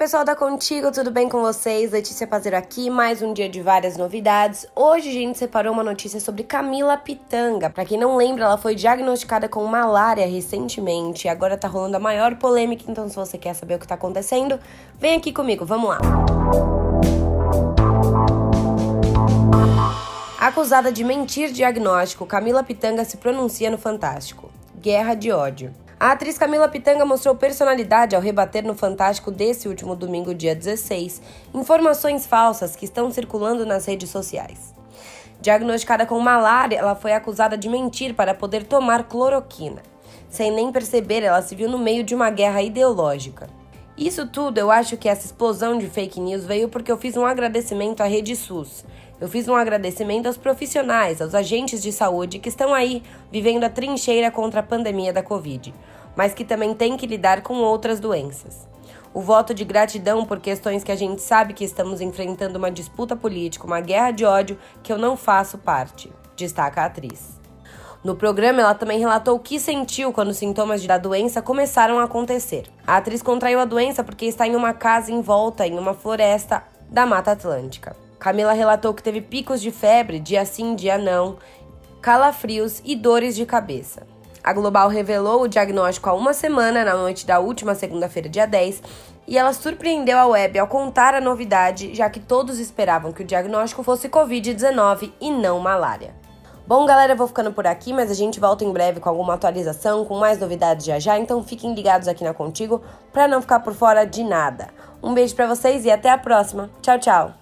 pessoal da Contigo, tudo bem com vocês? Letícia Pazeiro aqui, mais um dia de várias novidades. Hoje a gente separou uma notícia sobre Camila Pitanga. Para quem não lembra, ela foi diagnosticada com malária recentemente e agora tá rolando a maior polêmica, então se você quer saber o que tá acontecendo, vem aqui comigo, vamos lá. Acusada de mentir diagnóstico, Camila Pitanga se pronuncia no Fantástico. Guerra de ódio. A atriz Camila Pitanga mostrou personalidade ao rebater no Fantástico desse último domingo, dia 16, informações falsas que estão circulando nas redes sociais. Diagnosticada com malária, ela foi acusada de mentir para poder tomar cloroquina. Sem nem perceber, ela se viu no meio de uma guerra ideológica. Isso tudo, eu acho que essa explosão de fake news veio porque eu fiz um agradecimento à Rede SUS. Eu fiz um agradecimento aos profissionais, aos agentes de saúde que estão aí vivendo a trincheira contra a pandemia da Covid, mas que também têm que lidar com outras doenças. O voto de gratidão por questões que a gente sabe que estamos enfrentando uma disputa política, uma guerra de ódio que eu não faço parte, destaca a atriz. No programa, ela também relatou o que sentiu quando os sintomas da doença começaram a acontecer. A atriz contraiu a doença porque está em uma casa envolta em uma floresta da Mata Atlântica. Camila relatou que teve picos de febre, dia sim, dia não, calafrios e dores de cabeça. A Global revelou o diagnóstico há uma semana, na noite da última segunda-feira, dia 10, e ela surpreendeu a web ao contar a novidade, já que todos esperavam que o diagnóstico fosse Covid-19 e não malária. Bom, galera, eu vou ficando por aqui, mas a gente volta em breve com alguma atualização, com mais novidades já já, então fiquem ligados aqui na Contigo para não ficar por fora de nada. Um beijo para vocês e até a próxima. Tchau, tchau.